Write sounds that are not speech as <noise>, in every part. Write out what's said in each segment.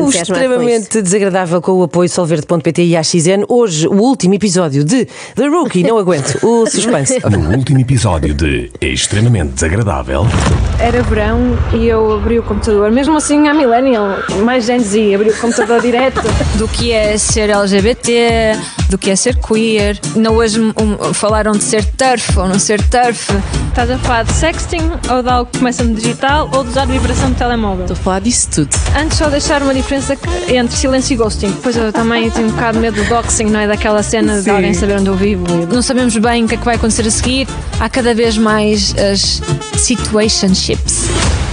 extremamente desagradável com o apoio solverde.pt e AXN. Hoje, o último episódio de The Rookie. Não aguento o <laughs> suspense. No último episódio de Extremamente Desagradável, Era verão e eu abri o computador, mesmo assim a Millennial, mais Gen Z, abri o computador <laughs> direto. do que é ser LGBT, do que é ser queer. Não hoje um, falaram de ser turf ou não ser turf. Estás a falar de sexting ou de algo que começa no digital ou de usar vibração de telemóvel? Estou a falar disso tudo. Antes só deixar uma diferença que- entre silêncio e ghosting. Depois eu também tenho um bocado de medo do doxing, não é? Daquela cena de alguém saber onde eu vivo. Não sabemos bem o que é que vai acontecer a seguir. Há cada vez mais as situationships.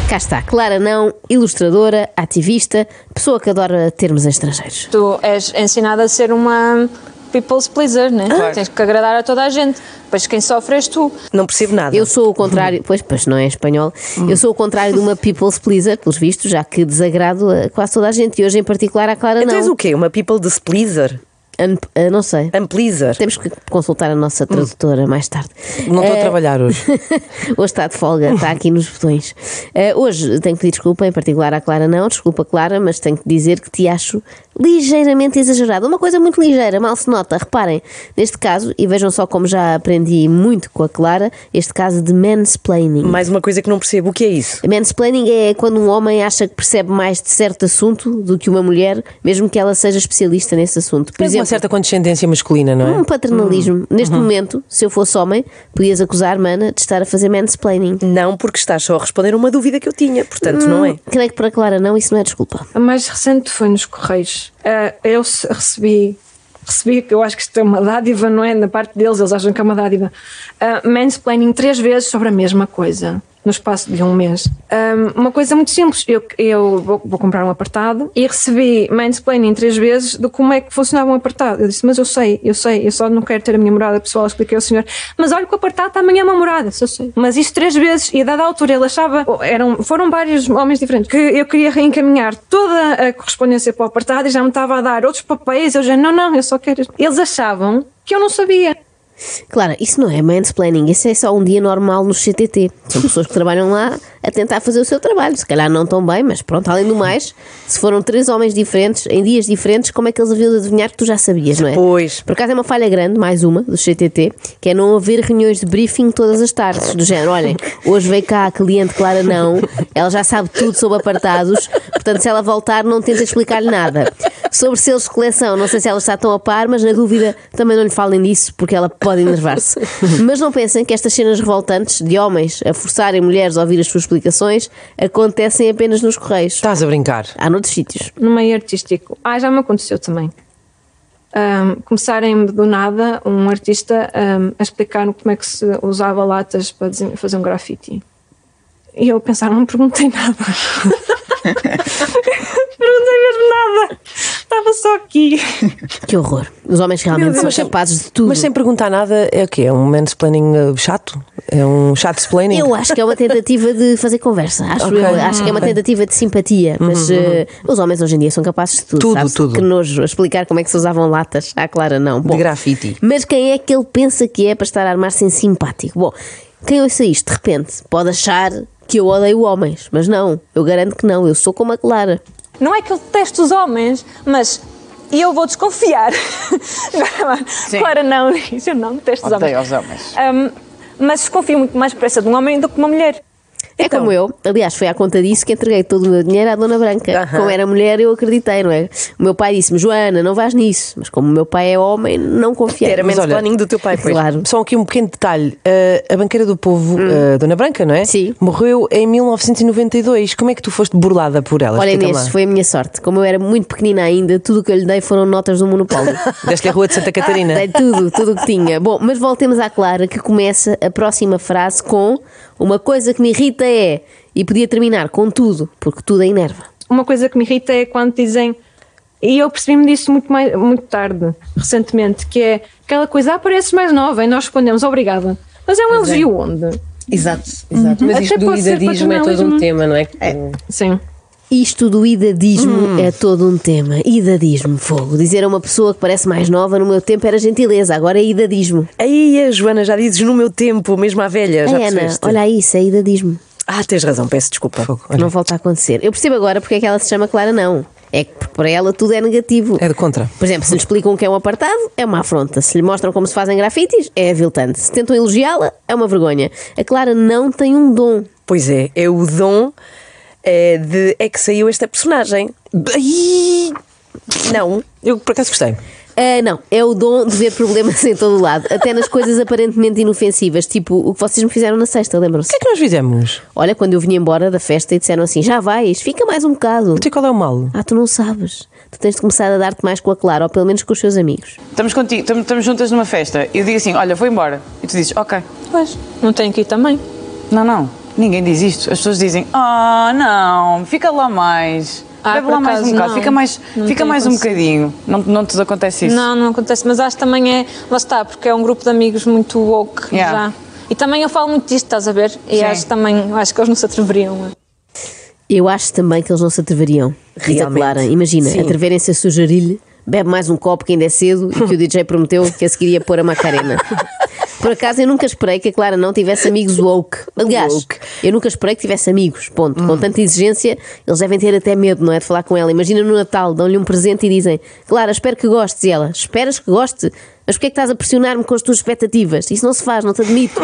Cá está, Clara Não, ilustradora, ativista, pessoa que adora termos estrangeiros. Tu és ensinada a ser uma people's pleaser, né? Tens que agradar a toda a gente. Depois quem sofre és tu. Não percebo nada. Eu sou o contrário, pois, pois não é espanhol, eu sou o contrário de uma people's pleaser, pelos vistos, já que desagrado a quase toda a gente e hoje em particular a Clara Então és Não. o quê? Uma people displeaser? An- ah, não sei. Unpleaser? Temos que consultar a nossa tradutora mais tarde. Não estou a Eh, trabalhar hoje. <laughs> hoje está de folga, está aqui nos botões. Eh, hoje tenho que pedir desculpa, em particular à Clara não, desculpa Clara, mas tenho que dizer que te acho ligeiramente exagerada. Uma coisa muito ligeira, mal se nota. Reparem, neste caso, e vejam só como já aprendi muito com a Clara, este caso de mansplaining. Mais uma coisa que não percebo. O que é isso? Mansplaining é quando um homem acha que percebe mais de certo assunto do que uma mulher, mesmo que ela seja especialista nesse assunto. Por Tens uma exemplo, certa condescendência masculina, não é? um paternalismo. Neste momento, se eu fosse homem, podias acusar Mana de estar a fazer mansplaining. Não, porque estás só a responder a uma dúvida que eu tinha. Portanto, não é? Creio que para Clara não, isso não é desculpa. A mais recente foi nos Correios. Ah, eu recebi, recebi, que eu acho que isto é uma dádiva, não é? Da parte deles, eles acham que é uma dádiva. Ah, mansplaining três vezes sobre a mesma coisa. No espaço de um mês. Ah, uma coisa muito simples. Eu, eu vou, vou comprar um apartado e recebi mansplaining três vezes de como é que funcionava um apartado. Eu disse, mas eu sei, eu sei, eu só não quero ter a minha morada pessoal. Expliquei ao senhor, mas olha que o apartado está amanhã é uma morada. Eu sei. Mas isto três vezes e a dada altura ele achava, eram, foram vários homens diferentes, que eu queria reencaminhar toda a correspondência para o apartado e já me estava a dar outros papéis. Eu já, não, não, eu só quero. Eles achavam que eu não sabia. Claro, isso não é mansplaining, isso é só um dia normal no CTT. São pessoas que trabalham lá a tentar fazer o seu trabalho. Se calhar não tão bem, mas pronto, além do mais, se foram três homens diferentes, em dias diferentes, como é que eles haviam de adivinhar que tu já sabias, não é? Pois. Por acaso é uma falha grande, mais uma, do CTT, que é não haver reuniões de briefing todas as tardes, do género, olhem, hoje veio cá a cliente Clara não, ela já sabe tudo sobre apartados, portanto se ela voltar não tenta explicar-lhe nada. Sobre selos de coleção, não sei se ela está tão a par, mas na dúvida também não lhe falem disso, porque ela pode enervar-se. Mas não pensem que estas cenas revoltantes de homens a forçarem mulheres a ouvir as suas explicações acontecem apenas nos correios. Estás a brincar. Há noutros sítios. no meio artístico. Ah, já me aconteceu também. Ahm, começarem do nada um artista ahm, a explicar como é que se usava latas para fazer um grafite. E eu pensar, não perguntei nada. <laughs> perguntei mesmo nada. Estava só aqui. Que horror. Os homens realmente são Mas sem- capazes de tudo. Mas sem perguntar nada, é o quê? É um mansplaining uh, chato? É um chato explaining? Eu acho que é uma tentativa de fazer conversa. Acho, Ok. eu, acho que é uma tentativa de simpatia. Mas eh, os homens hoje em dia são capazes de tudo. Tudo, tudo. Que nojo. Explicar como é que se usavam latas. À Clara, não. Bom, De grafite. Mas quem é que ele pensa que é para estar a armar-se em simpático? Bom, quem ouça isto, de repente, pode achar que eu odeio homens. Mas não. Eu garanto que não. Eu sou como a Clara. Não é que eu detesto os homens, mas eu vou desconfiar. <laughs> Claro, não, isso eu não detesto os homens. Odeio os homens. Ahm, mas desconfio muito mais depressa de um homem do que uma mulher. É Então. como eu, aliás, foi à conta disso que entreguei todo o meu dinheiro à Dona Branca. Aham. Como era mulher, eu acreditei, não é? O meu pai disse-me, Joana, não vais nisso. Mas como o meu pai é homem, não confiei. Era Mas olha, mansplaining do teu pai, pois. Claro. Só aqui um pequeno detalhe. Uh, a banqueira do povo, uh, Dona Branca, não é? Sim. Morreu em 1992. Como é que tu foste burlada por ela? Olha, Inês, foi a minha sorte. Como eu era muito pequenina ainda, tudo o que eu lhe dei foram notas do monopólio. <laughs> Deste-lhe a Rua de Santa Catarina. Dei tudo, tudo o que tinha. Bom, mas voltemos à Clara, que começa a próxima frase com uma coisa que me irrita é. E podia terminar com tudo, porque tudo a enerva. Uma coisa que me irrita é quando dizem, e eu percebi-me disso muito, mais, muito tarde, recentemente, que é aquela coisa, ah, pareces mais nova, e nós respondemos, obrigada. Mas é um elogio onde? Exato, exato. Mas Até isto do idadismo é todo um tema, não é? Sim. Isto do idadismo é todo um tema. Idadismo, fogo. Dizer a uma pessoa que parece mais nova no meu tempo era gentileza, agora é idadismo. Aí, a Joana, já dizes no meu tempo, mesmo à velha. Já Ana, percebeste? olha isso, é idadismo. Ah, tens razão, peço desculpa. Olha. Não volta a acontecer. Eu percebo agora porque é que ela se chama Clara Não. É que para ela tudo é negativo. É de contra. Por exemplo, se lhe explicam o que é um apartado, é uma afronta. Se lhe mostram como se fazem grafites, é aviltante. Se tentam elogiá-la, é uma vergonha. A Clara não tem um dom. Pois é, é o dom eh, de. É que saiu esta personagem. Não. eu por acaso gostei. Ah, não, é o dom de ver problemas <laughs> em todo o lado, até nas coisas aparentemente inofensivas, tipo o que vocês me fizeram na sexta, lembram-se? O que é que nós fizemos? Olha, quando eu vinha embora da festa e disseram assim: já vais, fica mais um bocado. Até qual é o mal? Ah, tu não sabes. Tu tens de começar a dar-te mais com a Clara, ou pelo menos com os seus amigos. Estamos contigo, estamos, estamos juntas numa festa. Eu digo assim: olha, vou embora. E tu dizes: ok. Pois, não tenho que ir também. Não, não. Ninguém diz isto. As pessoas dizem: ah, não, fica lá mais. Ah, Bebe lá mais um bocado. Fica mais, Não fica mais um bocadinho. Não, não te acontece isso? Não, não acontece, mas acho que também é. Lá está, porque é um grupo de amigos muito woke Yeah. já. E também eu falo muito disto, estás a ver? E Sim. acho também, acho que eles não se atreveriam. Eu acho também que eles não se atreveriam. Rita. Clara, imagina, atreverem-se a sugerir-lhe, bebe mais um copo que ainda é cedo e que o <laughs> DJ prometeu que a seguir ia pôr a Macarena. Por acaso eu nunca esperei que a Clara não tivesse amigos woke. Aliás, Woke. eu nunca esperei que tivesse amigos. Ponto. Com tanta exigência, eles devem ter até medo, não é? De falar com ela. Imagina no Natal, dão-lhe um presente e dizem: Clara, espero que gostes. E ela: Esperas que goste? Mas porquê é que estás a pressionar-me com as tuas expectativas? Isso não se faz, não te admito.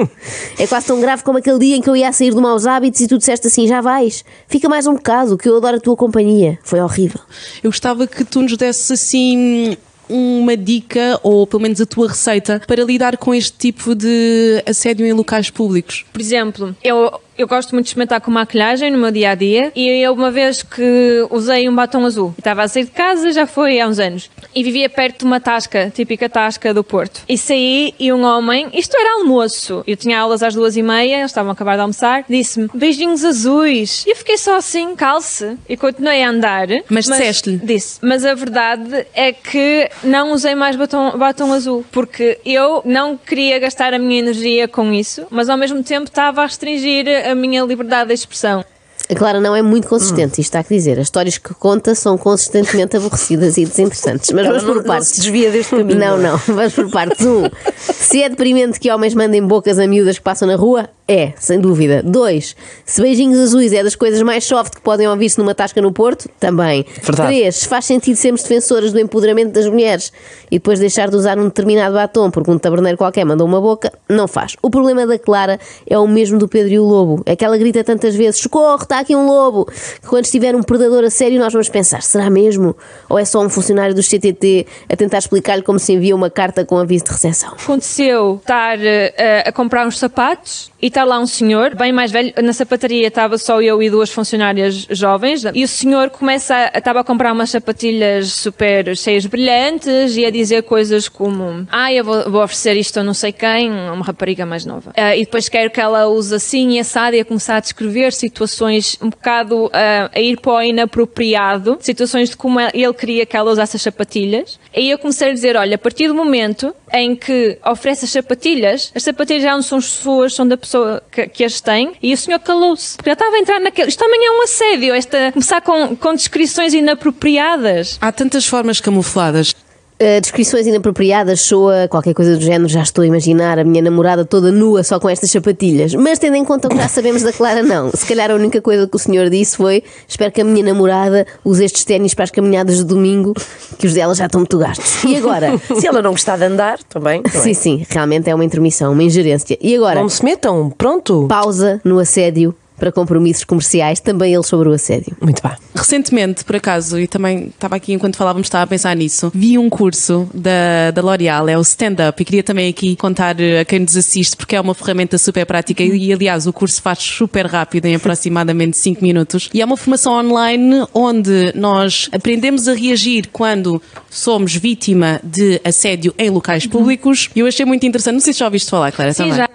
<laughs> é quase tão grave como aquele dia em que eu ia sair de maus hábitos e tu disseste assim: Já vais, fica mais um bocado, que eu adoro a tua companhia. Foi horrível. Eu gostava que tu nos desses assim uma dica ou pelo menos a tua receita para lidar com este tipo de assédio em locais públicos. Por exemplo, eu, eu gosto muito de experimentar com maquilhagem no meu dia a dia e eu uma vez que usei um batom azul, estava a sair de casa, já foi há uns anos, e vivia perto de uma tasca, típica tasca do Porto. E saí e um homem, isto era almoço, eu tinha aulas às duas e meia, eles estavam a acabar de almoçar, disse-me beijinhos azuis. E eu fiquei só assim, calce, e continuei a andar. Mas disseste-lhe? Disse. Mas a verdade é que não usei mais batom, batom azul, porque eu não queria gastar a minha energia com isso, mas ao mesmo tempo estava a restringir a minha liberdade de expressão. A Clara não é muito consistente, isto há que dizer. As histórias que conta são consistentemente aborrecidas e desinteressantes. Mas Ela vamos não- por não partes. se desvia deste caminho, Não, não é? não. <laughs> Vamos por partes. Um, se é deprimente que homens mandem bocas a miúdas que passam na rua, é, sem dúvida. Dois, se beijinhos azuis é das coisas mais soft que podem ouvir-se numa tasca no Porto, também. Verdade. Três, se faz sentido sermos defensoras do empoderamento das mulheres e depois deixar de usar um determinado batom porque um taberneiro qualquer mandou uma boca, não faz. O problema da Clara é o mesmo do Pedro e o Lobo. É que ela grita tantas vezes: socorro, está aqui um lobo. Que quando estiver um predador a sério, nós vamos pensar: será mesmo? Ou é só um funcionário do CTT a tentar explicar-lhe como se envia uma carta com aviso de recepção? Aconteceu estar eh, a comprar uns sapatos e está lá um senhor, bem mais velho, na sapataria estava só eu e duas funcionárias jovens, e o senhor começa estava a comprar umas sapatilhas super cheias brilhantes e a dizer coisas como ah, eu vou, vou oferecer isto a não sei quem, a uma rapariga mais nova. Ah, e depois quero que ela use assim e assado e a começar a descrever situações um bocado ah, a ir para o inapropriado, situações de como ele queria que ela usasse as sapatilhas. E eu comecei a dizer, olha, a partir do momento em que oferece as sapatilhas, as sapatilhas já não são suas, são da pessoa que, que as tem, e o senhor calou-se. Já estava a entrar naquele. Isto também é um assédio, esta, começar com, com descrições inapropriadas. Há tantas formas camufladas. Uh, descrições inapropriadas soa qualquer coisa do género, já estou a imaginar a minha namorada toda nua só com estas sapatilhas. Mas tendo em conta o que já sabemos da Clara, não. Se calhar a única coisa que o senhor disse foi: espero que a minha namorada use estes ténis para as caminhadas de domingo, que os dela já estão muito gastos. E agora? <laughs> Se ela não gostar de andar, também. é? sim, sim, realmente é uma intermissão, uma ingerência. E agora? Não se metam, pronto. Pausa no assédio para compromissos comerciais, também ele sobre o assédio. Muito bem. Recentemente, por acaso, e também estava aqui enquanto falávamos, estava a pensar nisso, vi um curso da, da L'Oréal, é o Stand Up, e queria também aqui contar a quem nos assiste, porque é uma ferramenta super prática e, aliás, o curso faz super rápido, em aproximadamente 5 minutos. E é uma formação online onde nós aprendemos a reagir quando somos vítima de assédio em locais públicos. E eu achei muito interessante, não sei se já ouviste falar, Clara, Sim, também. já.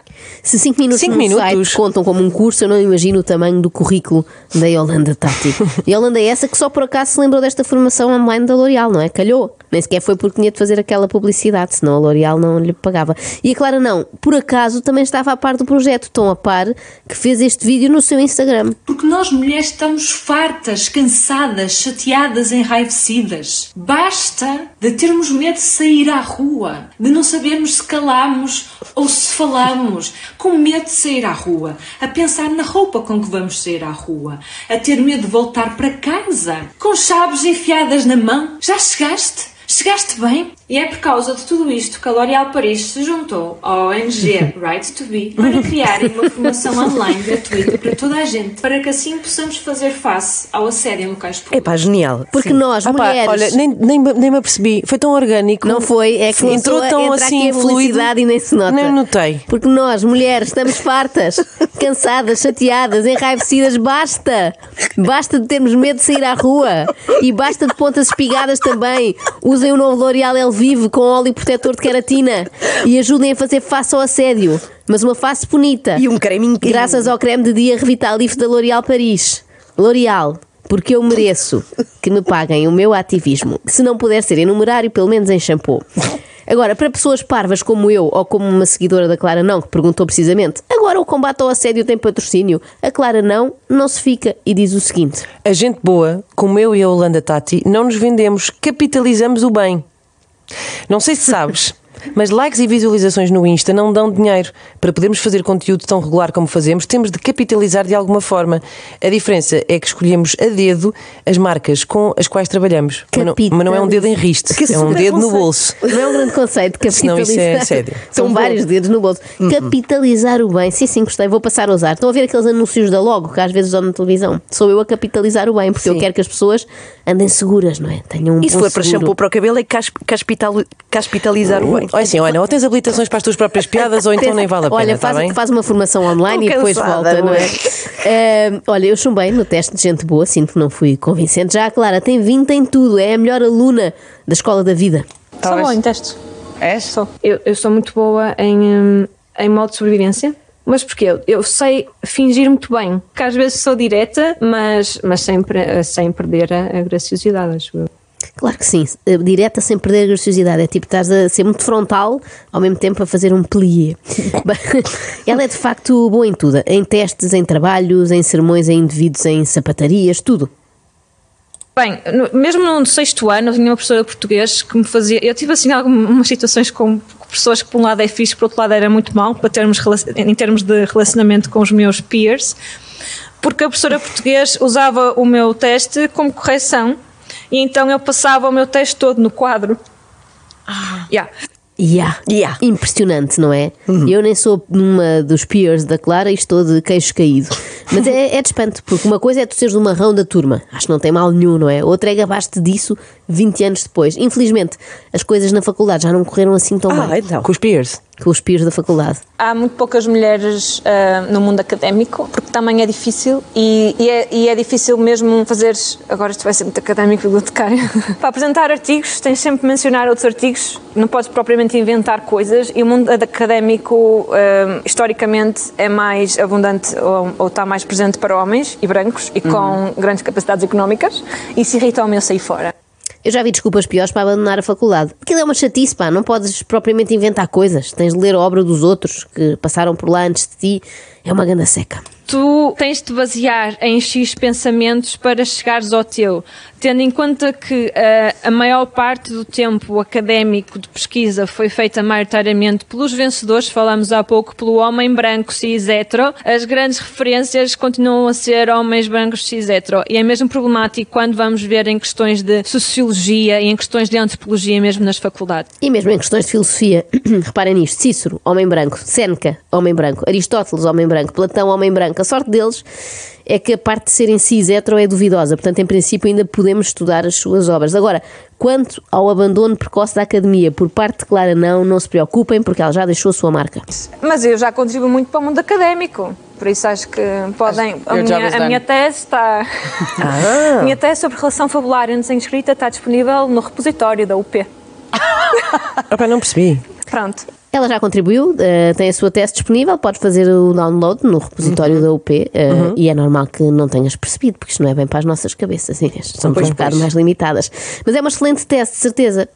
Se 5 minutos Cinco no minutos? site contam como um curso, eu não imagino o tamanho do currículo da Yolanda Tati. <laughs> Yolanda é essa que só por acaso se lembrou desta formação online da L'Oréal, não é? Calhou. Nem sequer foi porque tinha de fazer aquela publicidade, senão a L'Oréal não lhe pagava. E a Clara não, por acaso também estava a par do projeto, tão a par, que fez este vídeo no seu Instagram. Porque nós mulheres estamos fartas, cansadas, chateadas, enraivecidas. Basta de termos medo de sair à rua, de não sabermos se calamos ou se falamos, com medo de sair à rua, a pensar na roupa com que vamos sair à rua, a ter medo de voltar para casa, com chaves enfiadas na mão. Já chegaste? Chegaste bem? E é por causa de tudo isto que a L'Oréal Paris se juntou à ONG <laughs> Right to Be para criarem uma formação online gratuita para toda a gente, para que assim possamos fazer face ao assédio em locais públicos. É pá, genial. Porque nós, Ah pá, mulheres. olha, nem, nem, nem me apercebi. Foi tão orgânico. Não foi, é que entrou começou a tão assim aqui a felicidade e nem se nota. Nem notei. Porque nós, mulheres, estamos fartas, <laughs> cansadas, chateadas, enraivecidas. Basta! Basta de termos medo de sair à rua. E basta de pontas espigadas também. Usem o novo L'Oreal El Vive com óleo protetor de queratina. E ajudem a fazer face ao assédio. Mas uma face bonita. E um creme incrível. Graças ao creme de dia Revitalife da L'Oréal Paris. L'Oréal, porque eu mereço que me paguem o meu ativismo. Se não puder ser em numerário, pelo menos em shampoo. Agora, para pessoas parvas como eu ou como uma seguidora da Clara Não, que perguntou precisamente, agora o combate ao assédio tem patrocínio? A Clara Não não se fica e diz o seguinte: A gente boa, como eu e a Holanda Tati, não nos vendemos, capitalizamos o bem. Não sei se sabes, mas likes e visualizações no Insta não dão dinheiro. Para podermos fazer conteúdo tão regular como fazemos, temos de capitalizar de alguma forma. A diferença é que escolhemos a dedo as marcas com as quais trabalhamos. Mas não, mas não é um dedo em riste, é um dedo no bolso. Não é um grande conceito Senão isso capitalizar. é sério. São Então vários dedos no bolso. Capitalizar o bem. Sim, sim, gostei. Vou passar a usar. Estão a ver aqueles anúncios da Logo que às vezes usam na televisão? Sou eu a capitalizar o bem, porque eu quero que as pessoas andem seguras, não é? Tenham um E se for para seguro. shampoo para o cabelo, é cas- caspital- caspitalizar o bem. Olha assim, olha, ou tens habilitações para as tuas próprias piadas ou então nem vale a pena, Olha, está faz, bem? faz uma formação online e depois cansada, volta, não é? Eh, olha, eu chumbei no teste de gente boa, sinto que não fui convincente. Já a Clara tem 20 em tudo, é a melhor aluna da escola da vida. Sou boa em testes. És? Sou. Eu, eu sou muito boa em, hum, em modo de sobrevivência. Mas porquê? Eu, eu sei fingir muito bem. Que às vezes sou direta, mas, mas sem, pre- sem perder a, a graciosidade, acho eu. Claro que sim, eh, direta sem perder a graciosidade. É tipo, estás a ser muito frontal, ao mesmo tempo a fazer um plié. <laughs> Ela é de facto boa em tudo: em testes, em trabalhos, em sermões a indivíduos, em sapatarias, tudo. Bem, no- mesmo no sexto ano, eu tinha uma professora de português que me fazia. Eu tive assim algumas situações com pessoas que, por um lado, é fixe, por outro lado, era muito mal para termos, em termos de relacionamento com os meus peers, porque a professora de português usava o meu teste como correção e então eu passava o meu teste todo no quadro. Yeah. Yeah. Yeah. Impressionante, não é? Eu nem sou uma dos peers da Clara e estou de queixo caído. Mas é, é de espanto, porque uma coisa é tu seres o marrão da turma, acho que não tem mal nenhum, não é? Outra é gabaste disso 20 anos depois. Infelizmente, as coisas na faculdade já não correram assim tão Ah, bem então. Com os peers. Com os peers da faculdade. Há muito poucas mulheres ah, no mundo académico, porque também é difícil e, e é, e é difícil mesmo fazer. Agora isto vai ser muito académico bibliotecário. <laughs> Para apresentar artigos, tens sempre de mencionar outros artigos, não podes propriamente inventar coisas e o mundo académico, ah, historicamente, é mais abundante ou, ou está mais presente para homens e brancos e com grandes capacidades económicas. e Isso irrita-me eu sair fora. Eu já vi desculpas piores para abandonar a faculdade. Aquilo é uma chatice, pá. Não podes propriamente inventar coisas. Tens de ler a obra dos outros que passaram por lá antes de ti. É uma ganda seca. tu tens de basear em X pensamentos para chegares ao teu, tendo em conta que ah, a maior parte do tempo académico de pesquisa foi feita maioritariamente pelos vencedores, falamos há pouco pelo homem branco cis hetero, as grandes referências continuam a ser homens brancos cis hetero. E é mesmo problemático quando vamos ver em questões de sociologia e em questões de antropologia mesmo nas faculdades. E mesmo em questões de filosofia, <clears throat> reparem nisto: Cícero, homem branco, Séneca, homem branco, Aristóteles, homem branco, Platão, homem branco. A sorte deles é que a parte de serem cis hetero é duvidosa, portanto, em princípio, ainda podemos estudar as suas obras. Agora, quanto ao abandono precoce da academia por parte de Clara, não, não se preocupem, porque ela já deixou a sua marca. Mas eu já contribuo muito para o mundo académico. Por isso acho que podem. A minha, a minha tese está. <laughs> <laughs> A minha tese sobre relação fabular em desenho escrita está disponível no repositório da UP. Ah, pá, não percebi. Pronto. Ela já contribuiu, eh, tem a sua tese disponível, pode fazer o download no repositório da UP eh, e é normal que não tenhas percebido, porque isto não é bem para as nossas cabeças, Inês. Somos Pois, um bocado mais limitadas. Mas é uma excelente tese, de certeza.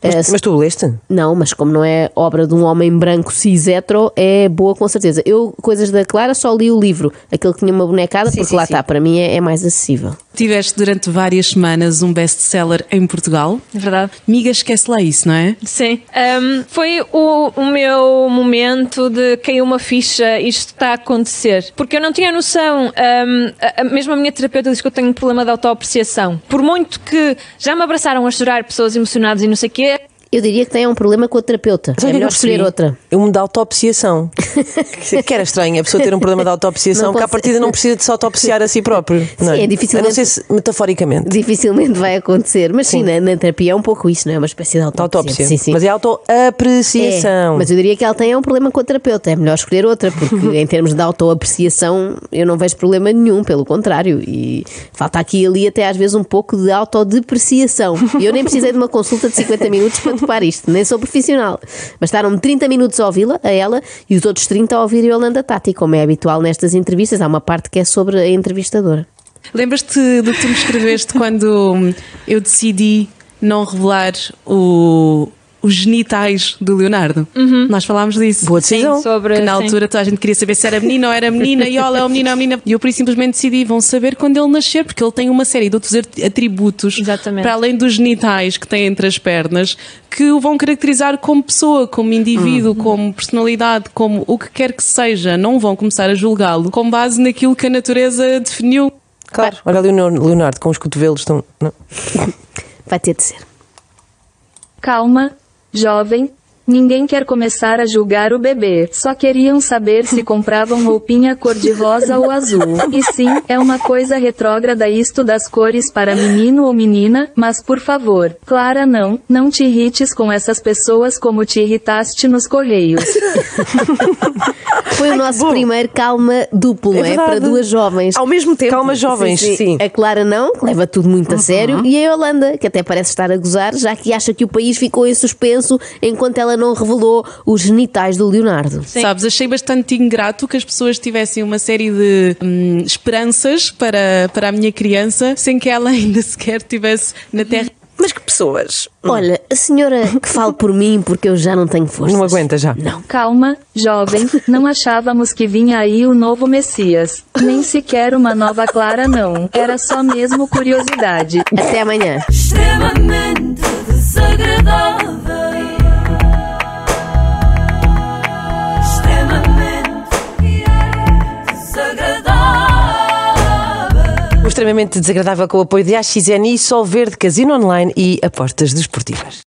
Eh, Mas, mas tu leste? Não, mas como não é obra de um homem branco cis hetero, é boa com certeza. Eu, coisas da Clara, só li o livro, aquele que tinha uma bonecada, porque sim, lá sim. está, para mim é, é mais acessível. Tiveste durante várias semanas um best-seller em Portugal. É verdade. Miga, esquece lá isso, não é? Sim. Um, foi o, o meu momento de caiu uma ficha, isto está a acontecer. Porque eu não tinha noção, um, a- a- mesmo a minha terapeuta diz que eu tenho um problema de autoapreciação. Por muito que já me abraçaram a chorar pessoas emocionadas e não sei o quê, Eu diria que tem um problema com a terapeuta. Sabe é que melhor eu escolher outra. É um de autopsiação. <laughs> que era estranho a pessoa ter um problema de autopsiação, Não porque à partida não precisa de se autopsiar a si próprio. não Sim, é dificilmente- A não ser se, metaforicamente. Dificilmente vai acontecer. Mas sim, na, na terapia é um pouco isso, não é? Uma espécie de autópsia. Autópsia. Sim, sim. Mas é autoapreciação. É, mas eu diria que ela tem um problema com a terapeuta. É melhor escolher outra, porque <laughs> em termos de autoapreciação eu não vejo problema nenhum, pelo contrário. E falta aqui e ali até às vezes um pouco de autodepreciação. Eu nem precisei de uma consulta de 50 minutos para topar isto, nem sou profissional. Bastaram-me 30 minutos a ouvi-la, a ela, e os outros 30 a ouvir a Yolanda Tati, como é habitual nestas entrevistas. Há uma parte que é sobre a entrevistadora. Lembras-te do que tu me escreveste quando eu decidi não revelar o- os genitais do Leonardo? Nós falámos disso. Boa decisão. sobre. Que na sim. altura toda a gente queria saber se era menino ou era menina, e olha, é o menino ou a menina. E eu por isso simplesmente decidi, vão saber quando ele nascer, porque ele tem uma série de outros at- atributos, Exatamente. para além dos genitais que tem entre as pernas, que o vão caracterizar como pessoa, como indivíduo, como personalidade, como o que quer que seja. Não vão começar a julgá-lo com base naquilo que a natureza definiu. Claro. Olha ali o Leonardo, Leonardo com os cotovelos estão. Não. Vai ter de ser. Calma, jovem. Ninguém quer começar a julgar o bebê. Só queriam saber se <laughs> compravam roupinha cor-de-rosa ou azul. E sim, é uma coisa retrógrada isto das cores para menino ou menina, mas por favor, Clara não, não te irrites com essas pessoas como te irritaste nos correios. <laughs> Foi o nosso primeiro calma duplo, não é? verdade. Para duas jovens. Ao mesmo tempo. Calma, jovens, sim. A Clara não, que leva tudo muito a sério, e a Yolanda, que até parece estar a gozar, já que acha que o país ficou em suspenso enquanto ela não revelou os genitais do Leonardo. Sabes, achei bastante ingrato que as pessoas tivessem uma série de hum, esperanças para, para a minha criança sem que ela <laughs> ainda sequer estivesse na Terra. Mas que pessoas? Olha, a senhora <laughs> que fale por mim, porque eu já não tenho força. Não aguenta já. Não. Calma, jovem, não achávamos que vinha aí o novo Messias. Nem sequer uma nova Clara não. Era só mesmo curiosidade. Até amanhã. extremamente desagradável. Extremamente desagradável com o apoio de AXN e Sol Verde, Casino Online e apostas desportivas.